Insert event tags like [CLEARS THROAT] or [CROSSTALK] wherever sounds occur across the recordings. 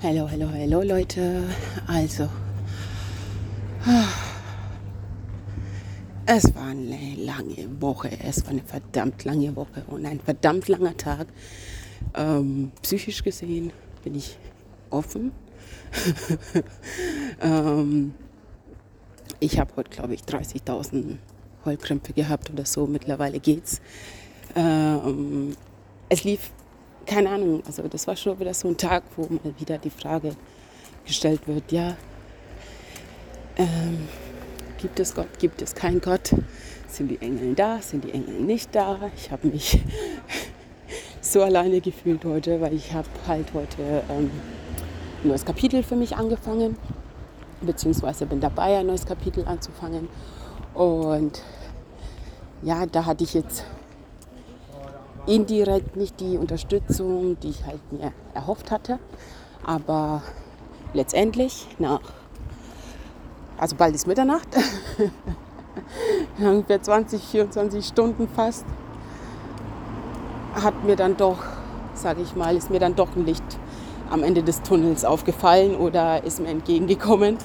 Hallo, hallo, hallo Leute. Also, es war eine lange Woche. Es war eine verdammt lange Woche und ein verdammt langer Tag. Ähm, psychisch gesehen bin ich offen. [LAUGHS] ähm, ich habe heute, glaube ich, 30.000 Heulkrämpfe gehabt oder so. Mittlerweile geht's. Ähm, es lief keine Ahnung, also das war schon wieder so ein Tag, wo mal wieder die Frage gestellt wird, ja, ähm, gibt es Gott, gibt es kein Gott? Sind die Engel da, sind die Engel nicht da? Ich habe mich [LAUGHS] so alleine gefühlt heute, weil ich habe halt heute ähm, ein neues Kapitel für mich angefangen, beziehungsweise bin dabei, ein neues Kapitel anzufangen. Und ja, da hatte ich jetzt indirekt nicht die Unterstützung, die ich halt mir erhofft hatte. Aber letztendlich nach, also bald ist Mitternacht, ungefähr 20, 24 Stunden fast, hat mir dann doch, sage ich mal, ist mir dann doch ein Licht am Ende des Tunnels aufgefallen oder ist mir entgegengekommen.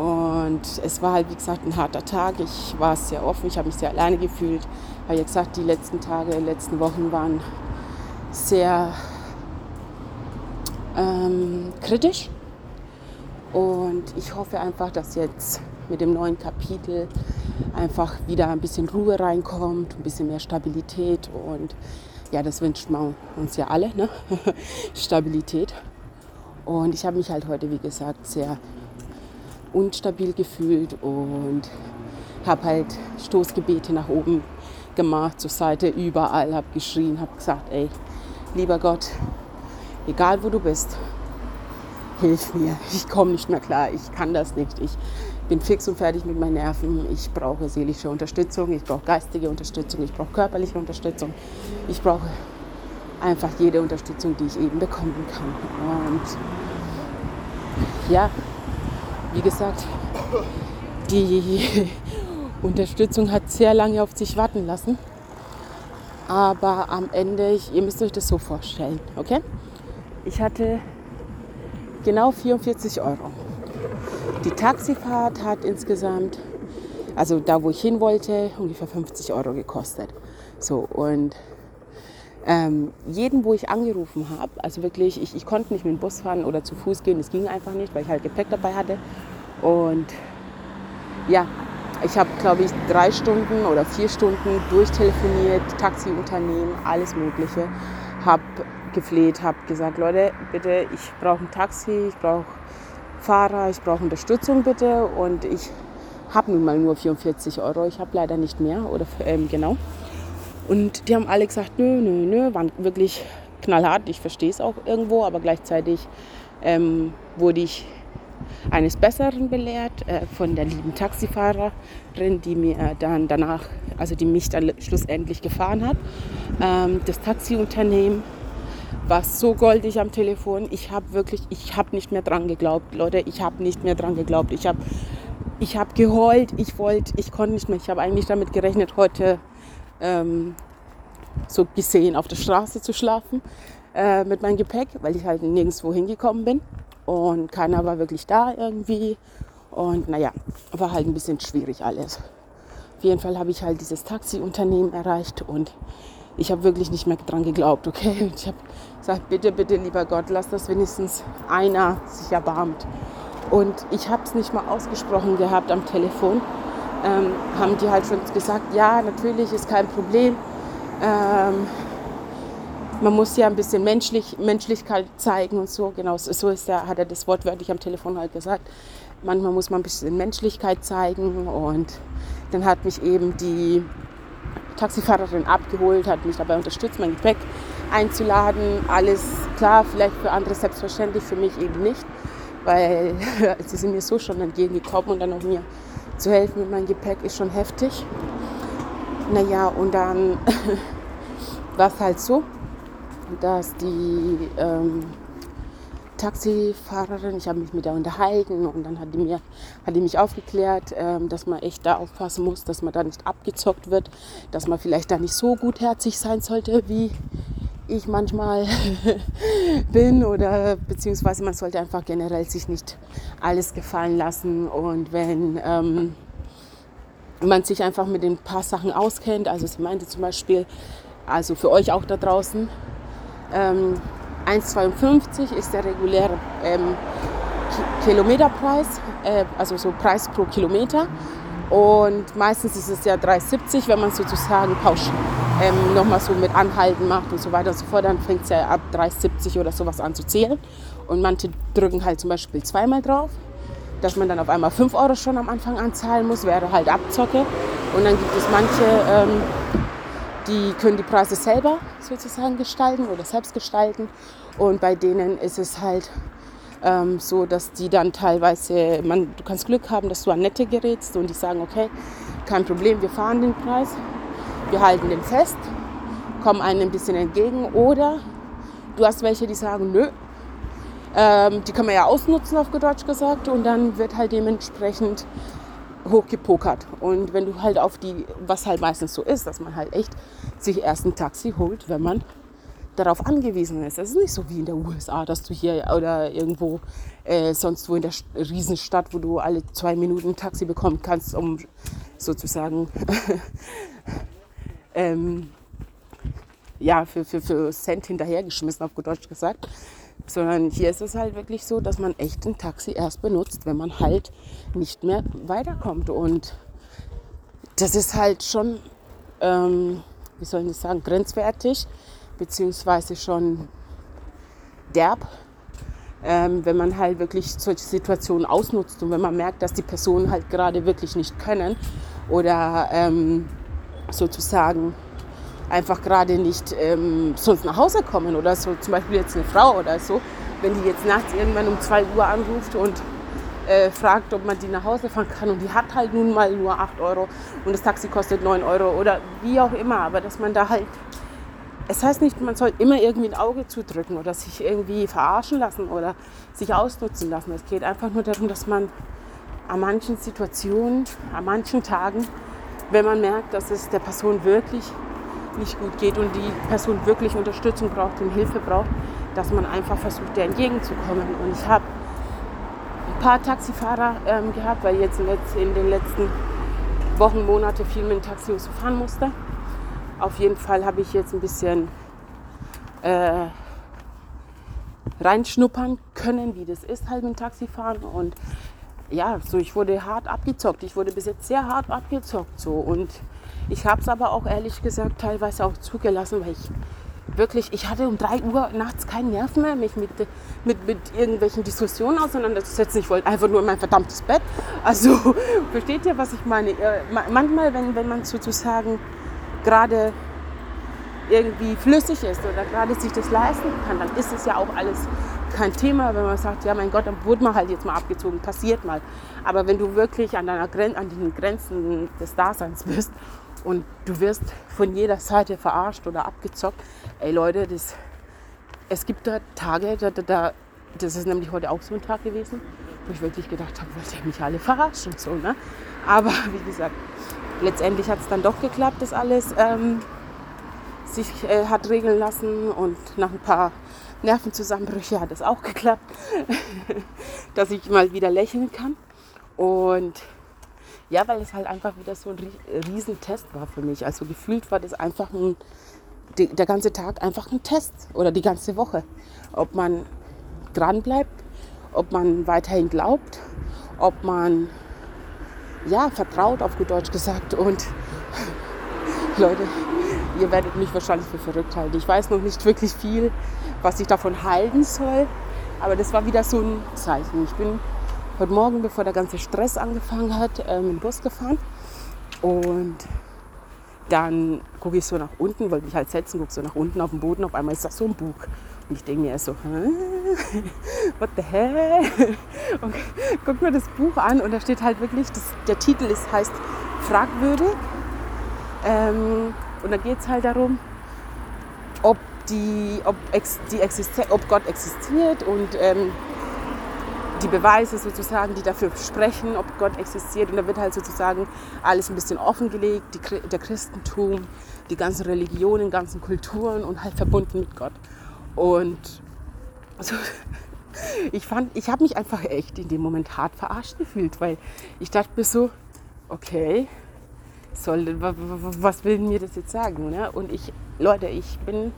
Und es war halt, wie gesagt, ein harter Tag. Ich war sehr offen, ich habe mich sehr alleine gefühlt. Habe ja gesagt, die letzten Tage, die letzten Wochen waren sehr ähm, kritisch. Und ich hoffe einfach, dass jetzt mit dem neuen Kapitel einfach wieder ein bisschen Ruhe reinkommt, ein bisschen mehr Stabilität. Und ja, das wünscht man uns ja alle, ne? [LAUGHS] Stabilität. Und ich habe mich halt heute, wie gesagt, sehr unstabil gefühlt und habe halt Stoßgebete nach oben gemacht, zur Seite, überall, habe geschrien, habe gesagt, ey, lieber Gott, egal wo du bist, hilf mir, ich komme nicht mehr klar, ich kann das nicht, ich bin fix und fertig mit meinen Nerven, ich brauche seelische Unterstützung, ich brauche geistige Unterstützung, ich brauche körperliche Unterstützung, ich brauche einfach jede Unterstützung, die ich eben bekommen kann. Und ja, wie gesagt, die [LAUGHS] Unterstützung hat sehr lange auf sich warten lassen. Aber am Ende, ihr müsst euch das so vorstellen, okay? Ich hatte genau 44 Euro. Die Taxifahrt hat insgesamt, also da wo ich hin wollte, ungefähr 50 Euro gekostet. So, und ähm, jeden, wo ich angerufen habe, also wirklich, ich, ich konnte nicht mit dem Bus fahren oder zu Fuß gehen, es ging einfach nicht, weil ich halt Gepäck dabei hatte. Und ja, ich habe, glaube ich, drei Stunden oder vier Stunden durchtelefoniert, Taxiunternehmen, alles Mögliche, habe gefleht, habe gesagt, Leute, bitte, ich brauche ein Taxi, ich brauche Fahrer, ich brauche Unterstützung bitte und ich habe nun mal nur 44 Euro, ich habe leider nicht mehr oder ähm, genau. Und die haben alle gesagt, nö, nö, nö, waren wirklich knallhart. Ich verstehe es auch irgendwo, aber gleichzeitig ähm, wurde ich eines Besseren belehrt äh, von der lieben Taxifahrerin, die mir dann danach, also die mich dann schlussendlich gefahren hat. Ähm, das Taxiunternehmen war so goldig am Telefon. Ich habe wirklich, ich habe nicht mehr dran geglaubt, Leute. Ich habe nicht mehr dran geglaubt. Ich habe, ich habe geheult. Ich wollte, ich konnte nicht mehr. Ich habe eigentlich damit gerechnet, heute ähm, so gesehen auf der Straße zu schlafen äh, mit meinem Gepäck, weil ich halt nirgendwo hingekommen bin und keiner war wirklich da irgendwie. Und naja, war halt ein bisschen schwierig alles. Auf jeden Fall habe ich halt dieses Taxiunternehmen erreicht und ich habe wirklich nicht mehr dran geglaubt, okay? Ich habe gesagt, bitte, bitte, lieber Gott, lass das wenigstens einer sich erbarmt. Und ich habe es nicht mal ausgesprochen gehabt am Telefon ähm, haben die halt schon gesagt, ja, natürlich ist kein Problem. Ähm, man muss ja ein bisschen Menschlich, Menschlichkeit zeigen und so. Genau, so ist er, hat er das wortwörtlich am Telefon halt gesagt. Manchmal muss man ein bisschen Menschlichkeit zeigen und dann hat mich eben die Taxifahrerin abgeholt, hat mich dabei unterstützt, mein Gepäck einzuladen. Alles klar, vielleicht für andere selbstverständlich, für mich eben nicht, weil [LAUGHS] sie sind mir so schon entgegengekommen und dann auch mir zu helfen mit meinem Gepäck ist schon heftig. Naja, und dann [LAUGHS] war es halt so, dass die ähm, Taxifahrerin, ich habe mich mit der unterhalten und dann hat die, mir, hat die mich aufgeklärt, ähm, dass man echt da aufpassen muss, dass man da nicht abgezockt wird, dass man vielleicht da nicht so gutherzig sein sollte, wie ich manchmal [LAUGHS] bin oder beziehungsweise man sollte einfach generell sich nicht alles gefallen lassen und wenn ähm, man sich einfach mit den paar Sachen auskennt, also sie meinte zum Beispiel, also für euch auch da draußen, ähm, 1,52 ist der reguläre ähm, Kilometerpreis, äh, also so Preis pro Kilometer. Und meistens ist es ja 3,70, wenn man sozusagen pausch ähm, nochmal so mit Anhalten macht und so weiter und so fort. Dann fängt es ja ab 3,70 oder sowas an zu zählen. Und manche drücken halt zum Beispiel zweimal drauf, dass man dann auf einmal 5 Euro schon am Anfang anzahlen muss, wäre halt Abzocke. Und dann gibt es manche, ähm, die können die Preise selber sozusagen gestalten oder selbst gestalten. Und bei denen ist es halt ähm, so, dass die dann teilweise, man, du kannst Glück haben, dass du an Nette gerätst und die sagen, okay, kein Problem, wir fahren den Preis, wir halten den fest, kommen einem ein bisschen entgegen. Oder du hast welche, die sagen, nö, ähm, die kann man ja ausnutzen, auf Deutsch gesagt, und dann wird halt dementsprechend hochgepokert. Und wenn du halt auf die, was halt meistens so ist, dass man halt echt sich erst ein Taxi holt, wenn man darauf angewiesen ist. Es ist nicht so wie in der USA, dass du hier oder irgendwo äh, sonst wo in der Riesenstadt, wo du alle zwei Minuten ein Taxi bekommen kannst, um sozusagen [LAUGHS] ähm, ja, für, für, für Cent hinterhergeschmissen, auf gut Deutsch gesagt. Sondern hier ist es halt wirklich so, dass man echt ein Taxi erst benutzt, wenn man halt nicht mehr weiterkommt. Und das ist halt schon, ähm, wie soll ich sagen, grenzwertig beziehungsweise schon derb, ähm, wenn man halt wirklich solche Situationen ausnutzt und wenn man merkt, dass die Personen halt gerade wirklich nicht können oder ähm, sozusagen einfach gerade nicht ähm, sonst nach Hause kommen oder so, zum Beispiel jetzt eine Frau oder so, wenn die jetzt nachts irgendwann um 2 Uhr anruft und äh, fragt, ob man die nach Hause fahren kann und die hat halt nun mal nur 8 Euro und das Taxi kostet 9 Euro oder wie auch immer, aber dass man da halt es heißt nicht, man soll immer irgendwie ein Auge zudrücken oder sich irgendwie verarschen lassen oder sich ausnutzen lassen. Es geht einfach nur darum, dass man an manchen Situationen, an manchen Tagen, wenn man merkt, dass es der Person wirklich nicht gut geht und die Person wirklich Unterstützung braucht und Hilfe braucht, dass man einfach versucht, der entgegenzukommen. Und ich habe ein paar Taxifahrer ähm, gehabt, weil jetzt in den letzten Wochen, Monate viel mit dem Taxi fahren musste. Auf jeden Fall habe ich jetzt ein bisschen äh, reinschnuppern können, wie das ist, halt mit dem Taxifahren. Und ja, so ich wurde hart abgezockt. Ich wurde bis jetzt sehr hart abgezockt. So. Und ich habe es aber auch ehrlich gesagt teilweise auch zugelassen, weil ich wirklich, ich hatte um 3 Uhr nachts keinen Nerv mehr, mich mit, mit, mit irgendwelchen Diskussionen auseinanderzusetzen. Ich wollte einfach nur in mein verdammtes Bett. Also [LAUGHS] versteht ihr, was ich meine? Äh, manchmal, wenn, wenn man sozusagen gerade irgendwie flüssig ist oder gerade sich das leisten kann, dann ist es ja auch alles kein Thema, wenn man sagt, ja mein Gott, dann wurde man halt jetzt mal abgezogen, passiert mal. Aber wenn du wirklich an, deiner Gren an den Grenzen des Daseins bist und du wirst von jeder Seite verarscht oder abgezockt, ey Leute, das, es gibt da Tage, da, da, da, das ist nämlich heute auch so ein Tag gewesen, wo ich wirklich gedacht habe, wollt ihr mich alle verarschen? So, ne? Aber [LAUGHS] wie gesagt, letztendlich hat es dann doch geklappt, das alles ähm, sich äh, hat regeln lassen und nach ein paar Nervenzusammenbrüche hat es auch geklappt, [LAUGHS] dass ich mal wieder lächeln kann. Und ja, weil es halt einfach wieder so ein Riesentest war für mich. Also gefühlt war das einfach ein, der ganze Tag einfach ein Test oder die ganze Woche. Ob man dran bleibt, ob man weiterhin glaubt, ob man ja, vertraut, auf gut Deutsch gesagt. Und [LAUGHS] Leute, ihr werdet mich wahrscheinlich für verrückt halten. Ich weiß noch nicht wirklich viel, was ich davon halten soll. Aber das war wieder so ein Zeichen. Ich bin heute Morgen, bevor der ganze Stress angefangen hat, ähm, mit dem Bus gefahren. Und dann gucke ich so nach unten, wollte mich halt setzen, gucke so nach unten auf den Boden. Auf einmal ist das so ein Buch. Und ich denke mir so, [LAUGHS] what the hell? [LAUGHS] Und guck mir das Buch an und da steht halt wirklich, das, der Titel ist, heißt Fragwürdig. Ähm, und da geht es halt darum, ob, die, ob, ex, die ob Gott existiert und ähm, die Beweise sozusagen, die dafür sprechen, ob Gott existiert. Und da wird halt sozusagen alles ein bisschen offengelegt, die, der Christentum, die ganzen Religionen, ganzen Kulturen und halt verbunden mit Gott. Und also, [LAUGHS] ich fand, ich habe mich einfach echt in dem Moment hart verarscht gefühlt, weil ich dachte mir so, okay, soll, was will mir das jetzt sagen? Ne? Und ich, Leute, ich bin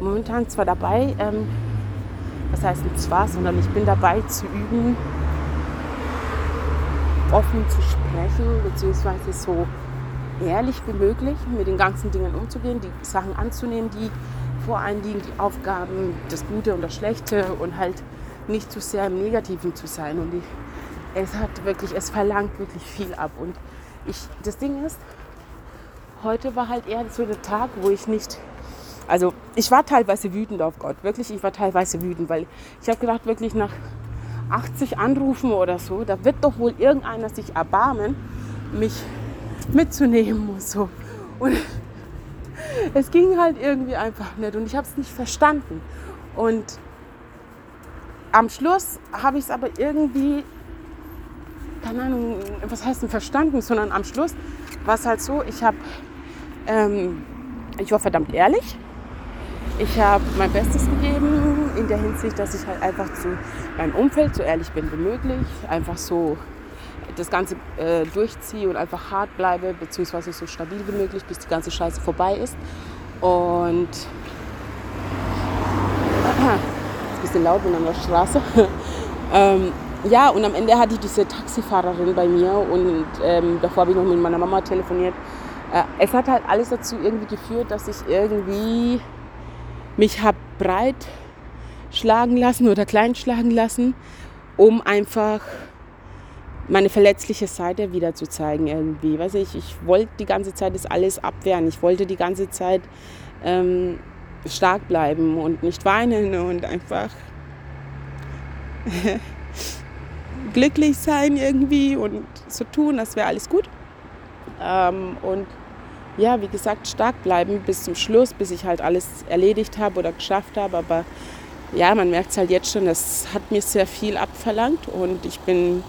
momentan zwar dabei, ähm, was heißt nicht zwar, sondern ich bin dabei zu üben, offen zu sprechen, beziehungsweise so ehrlich wie möglich mit den ganzen Dingen umzugehen, die Sachen anzunehmen, die vor allen Dingen die Aufgaben, das Gute und das Schlechte und halt nicht zu sehr im Negativen zu sein. Und ich, es hat wirklich, es verlangt wirklich viel ab. Und ich, das Ding ist, heute war halt eher so der Tag, wo ich nicht, also ich war teilweise wütend auf Gott, wirklich, ich war teilweise wütend, weil ich habe gedacht, wirklich nach 80 Anrufen oder so, da wird doch wohl irgendeiner sich erbarmen, mich mitzunehmen und so. Und [LAUGHS] es ging halt irgendwie einfach nicht und ich habe es nicht verstanden. Und am Schluss habe ich es aber irgendwie, keine Ahnung, was heißt denn verstanden, sondern am Schluss war es halt so, ich habe, ähm, ich war verdammt ehrlich. Ich habe mein Bestes gegeben in der Hinsicht, dass ich halt einfach zu meinem Umfeld so ehrlich bin wie möglich, einfach so das Ganze äh, durchziehe und einfach hart bleibe, beziehungsweise so stabil wie möglich, bis die ganze Scheiße vorbei ist. Und ist ein bisschen laut bin der Straße. [LAUGHS] ähm, ja, und am Ende hatte ich diese Taxifahrerin bei mir und ähm, davor habe ich noch mit meiner Mama telefoniert. Äh, es hat halt alles dazu irgendwie geführt, dass ich irgendwie mich habe breit schlagen lassen oder klein schlagen lassen, um einfach meine verletzliche Seite wieder zu zeigen irgendwie. Weiß ich, ich wollte die ganze Zeit das alles abwehren. Ich wollte die ganze Zeit ähm, stark bleiben und nicht weinen und einfach glücklich sein irgendwie und so tun, das wäre alles gut. Ähm, und ja, wie gesagt, stark bleiben bis zum Schluss, bis ich halt alles erledigt habe oder geschafft habe. Aber ja, man merkt es halt jetzt schon, das hat mir sehr viel abverlangt und ich bin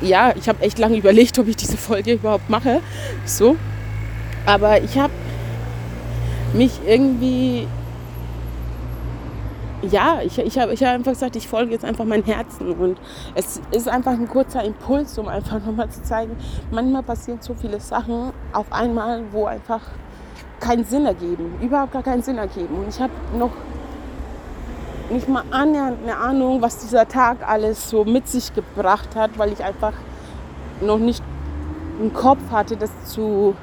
ja, ich habe echt lange überlegt, ob ich diese Folge überhaupt mache. So. Aber ich habe mich irgendwie. Ja, ich, ich habe ich hab einfach gesagt, ich folge jetzt einfach mein Herzen. Und es ist einfach ein kurzer Impuls, um einfach nochmal zu zeigen, manchmal passieren so viele Sachen auf einmal, wo einfach keinen Sinn ergeben. Überhaupt gar keinen Sinn ergeben. Und ich habe noch nicht mal eine Ahnung, was dieser Tag alles so mit sich gebracht hat, weil ich einfach noch nicht einen Kopf hatte, das zu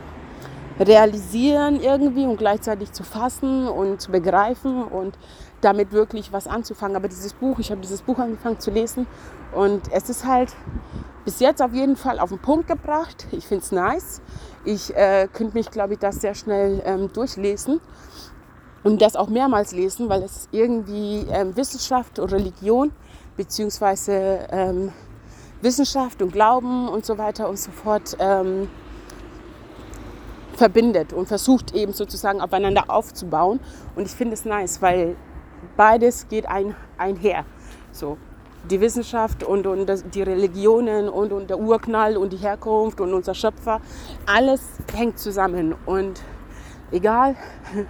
realisieren irgendwie und gleichzeitig zu fassen und zu begreifen und damit wirklich was anzufangen. Aber dieses Buch, ich habe dieses Buch angefangen zu lesen und es ist halt bis jetzt auf jeden Fall auf den Punkt gebracht. Ich finde es nice. Ich äh, könnte mich, glaube ich, das sehr schnell ähm, durchlesen und das auch mehrmals lesen, weil es irgendwie ähm, Wissenschaft und Religion beziehungsweise ähm, Wissenschaft und Glauben und so weiter und so fort ähm, verbindet und versucht eben sozusagen aufeinander aufzubauen. Und ich finde es nice, weil beides geht ein, einher. So, die Wissenschaft und, und das, die Religionen und, und der Urknall und die Herkunft und unser Schöpfer, alles hängt zusammen. Und egal, [LAUGHS]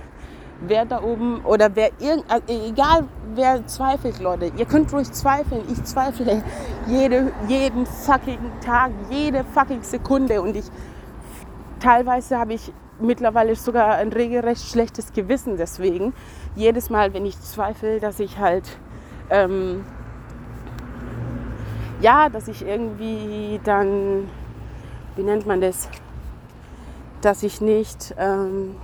wer da oben oder wer irgend, äh, egal wer zweifelt, Leute, ihr könnt ruhig zweifeln. Ich zweifle [LAUGHS] jede, jeden fucking Tag, jede fucking Sekunde und ich teilweise habe ich mittlerweile sogar ein regelrecht schlechtes Gewissen deswegen. Jedes Mal, wenn ich zweifle, dass ich halt ähm, ja, dass ich irgendwie dann, wie nennt man das, dass ich nicht ähm,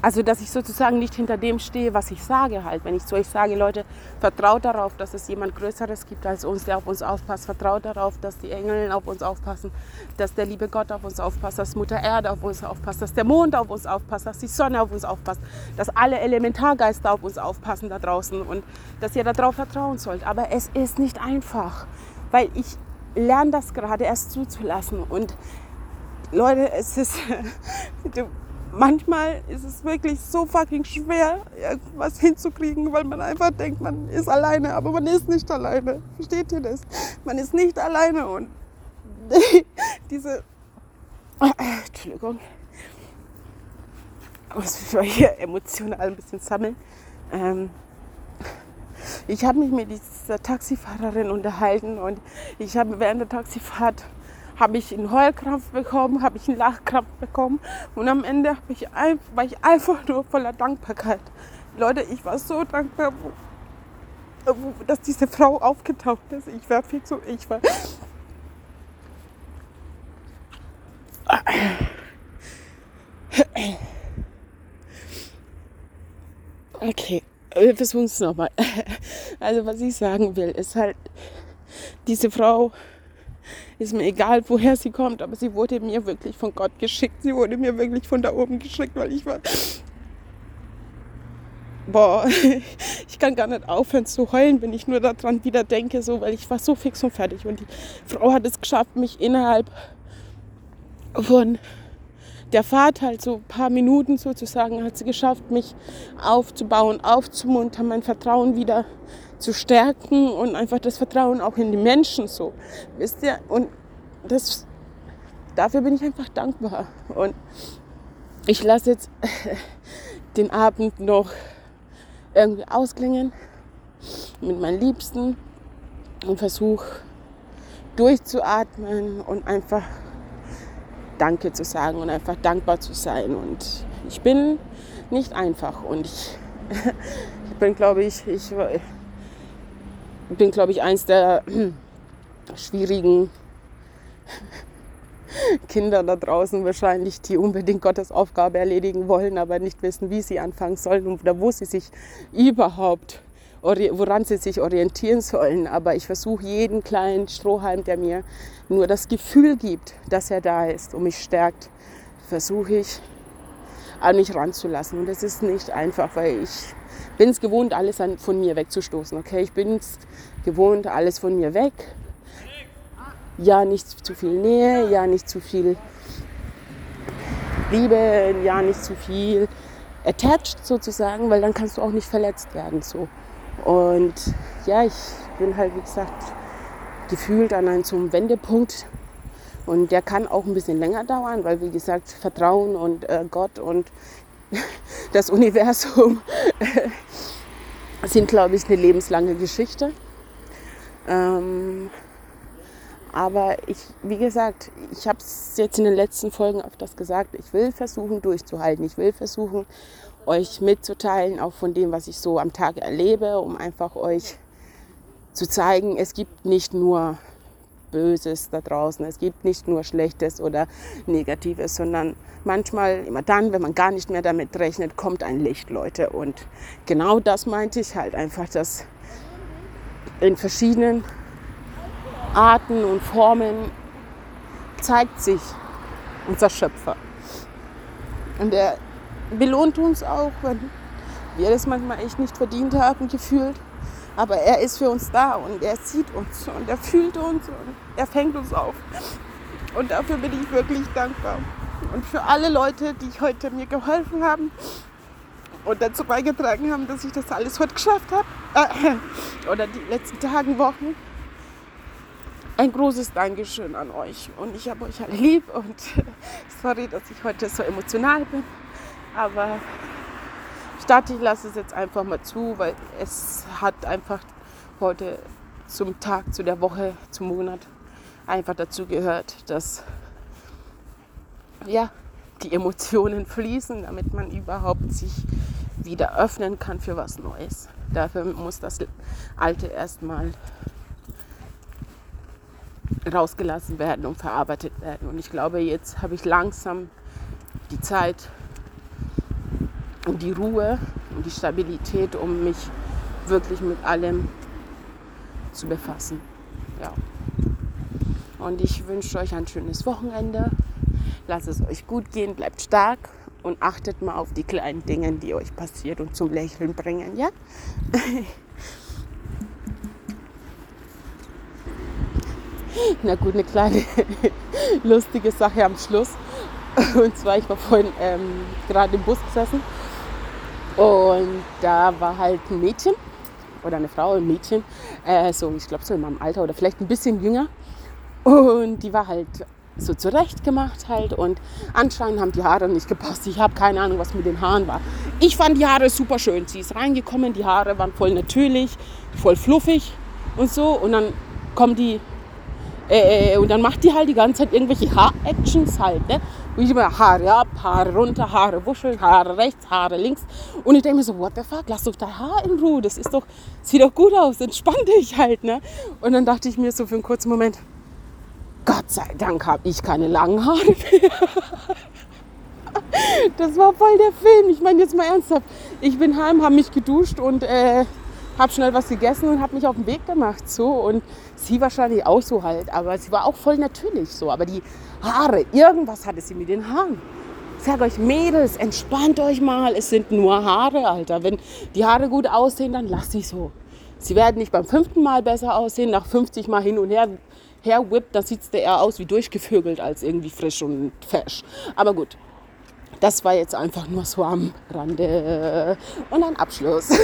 also, dass ich sozusagen nicht hinter dem stehe, was ich sage halt. Wenn ich zu euch sage, Leute, vertraut darauf, dass es jemand Größeres gibt als uns, der auf uns aufpasst. Vertraut darauf, dass die Engel auf uns aufpassen, dass der liebe Gott auf uns aufpasst, dass Mutter Erde auf uns aufpasst, dass der Mond auf uns aufpasst, dass die Sonne auf uns aufpasst, dass alle Elementargeister auf uns aufpassen da draußen und dass ihr darauf vertrauen sollt. Aber es ist nicht einfach, weil ich lerne das gerade erst zuzulassen. Und Leute, es ist... [LAUGHS] manchmal ist es wirklich so fucking schwer, irgendwas hinzukriegen, weil man einfach denkt, man ist alleine, aber man ist nicht alleine. Versteht ihr das? Man ist nicht alleine und [LAUGHS] diese [COUGHS] Entschuldigung. Ich muss mich hier emotional ein bisschen sammeln. Ähm, ich habe mich mit dieser Taxifahrerin unterhalten und ich habe während der Taxifahrt habe ich einen Heulkrampf bekommen, habe ich einen Lachkrampf bekommen und am Ende ich war ich einfach nur voller Dankbarkeit. Leute, ich war so dankbar, dass diese Frau aufgetaucht ist. Ich war viel zu, ich war. Okay, wir versuchen es nochmal. Also was ich sagen will, ist halt, diese Frau ist mir egal, woher sie kommt, aber sie wurde mir wirklich von Gott geschickt. Sie wurde mir wirklich von da oben geschickt, weil ich war. Boah, [LAUGHS] ich kann gar nicht aufhören zu heulen, wenn ich nur daran wieder denke, so, weil ich war so fix und fertig. Und die Frau hat es geschafft, mich innerhalb von der Fahrt halt so ein paar Minuten sozusagen hat sie geschafft, mich aufzubauen, aufzumuntern, mein Vertrauen wieder zu stärken und einfach das Vertrauen auch in die Menschen so. Wisst ihr? Und das, dafür bin ich einfach dankbar. Und ich lasse jetzt [LAUGHS] den Abend noch irgendwie ausklingen mit meinen Liebsten und versuche durchzuatmen und einfach Danke zu sagen und einfach dankbar zu sein. Und ich bin nicht einfach und ich, [LAUGHS] ich bin, glaube ich, ich bin, glaube ich, eins der [CLEARS THROAT] schwierigen Kinder da draußen wahrscheinlich, die unbedingt Gottes Aufgabe erledigen wollen, aber nicht wissen, wie sie anfangen sollen oder wo sie sich überhaupt woran sie sich orientieren sollen. Aber ich versuche jeden kleinen Strohhalm, der mir nur das Gefühl gibt, dass er da ist und mich stärkt, versuche ich an mich ranzulassen. Und das ist nicht einfach, weil ich bin es gewohnt, alles von mir wegzustoßen. Okay, ich bin es gewohnt, alles von mir weg. Ja, nicht zu viel Nähe, ja, nicht zu viel Liebe, ja, nicht zu viel attached sozusagen, weil dann kannst du auch nicht verletzt werden. So. Und ja, ich bin halt, wie gesagt, gefühlt an einem zum Wendepunkt. Und der kann auch ein bisschen länger dauern, weil, wie gesagt, Vertrauen und äh, Gott und [LAUGHS] das Universum sind, glaube ich, eine lebenslange Geschichte. Ähm, aber ich, wie gesagt, ich habe es jetzt in den letzten Folgen öfters gesagt, ich will versuchen durchzuhalten. Ich will versuchen, euch mitzuteilen, auch von dem, was ich so am Tag erlebe, um einfach euch zu zeigen, es gibt nicht nur Böses da draußen, es gibt nicht nur Schlechtes oder Negatives, sondern manchmal, immer dann, wenn man gar nicht mehr damit rechnet, kommt ein Licht, Leute. Und genau das meinte ich halt einfach, dass in verschiedenen Arten und Formen zeigt sich unser Schöpfer. Und er belohnt uns auch, wenn wir das manchmal echt nicht verdient haben, gefühlt. Aber er ist für uns da und er sieht uns und er fühlt uns und er fängt uns auf. Und dafür bin ich wirklich dankbar. Und für alle Leute, die heute mir geholfen haben und dazu beigetragen haben, dass ich das alles heute geschafft habe, äh, oder die letzten Tagen, Wochen, ein großes Dankeschön an euch. Und ich habe euch alle lieb und [LAUGHS] sorry, dass ich heute so emotional bin. Aber dachte, ich lasse es jetzt einfach mal zu, weil es hat einfach heute zum Tag, zu der Woche, zum Monat einfach dazu gehört, dass ja, die Emotionen fließen, damit man überhaupt sich wieder öffnen kann für was Neues. Dafür muss das Alte erstmal rausgelassen werden und verarbeitet werden. Und ich glaube, jetzt habe ich langsam die Zeit, die Ruhe und die Stabilität, um mich wirklich mit allem zu befassen. Ja. Und ich wünsche euch ein schönes Wochenende. Lasst es euch gut gehen, bleibt stark und achtet mal auf die kleinen Dinge, die euch passiert und zum Lächeln bringen, ja? [LAUGHS] Na gut, eine kleine [LAUGHS] lustige Sache am Schluss. Und zwar, ich war vorhin ähm, gerade im Bus gesessen und da war halt ein Mädchen oder eine Frau, ein Mädchen, äh, so ich glaube so in meinem Alter oder vielleicht ein bisschen jünger. Und die war halt so zurecht gemacht halt und anscheinend haben die Haare nicht gepasst. Ich habe keine Ahnung, was mit den Haaren war. Ich fand die Haare super schön. Sie ist reingekommen, die Haare waren voll natürlich, voll fluffig und so und dann kommen die äh, und dann macht die halt die ganze Zeit irgendwelche Haar-Actions halt, ne? Wo ich immer Haare ab, Haare runter, Haare wuscheln, Haare rechts, Haare links. Und ich denke mir so, what the fuck, lass doch dein Haar in Ruhe, das ist doch, sieht doch gut aus, entspann dich halt, ne? Und dann dachte ich mir so für einen kurzen Moment, Gott sei Dank habe ich keine langen Haare mehr. [LAUGHS] Das war voll der Film. Ich meine jetzt mal ernsthaft. Ich bin heim, habe mich geduscht und äh, habe schnell was gegessen und habe mich auf den Weg gemacht. So. Und sie wahrscheinlich auch so halt. Aber sie war auch voll natürlich so. Aber die Haare, irgendwas hatte sie mit den Haaren. Ich sage euch, Mädels, entspannt euch mal. Es sind nur Haare, Alter. Wenn die Haare gut aussehen, dann lasst sie so. Sie werden nicht beim fünften Mal besser aussehen, nach 50 Mal hin und her herwippt, dann sieht es eher aus wie durchgevögelt als irgendwie frisch und fesch. Aber gut, das war jetzt einfach nur so am Rande und ein Abschluss. [LAUGHS]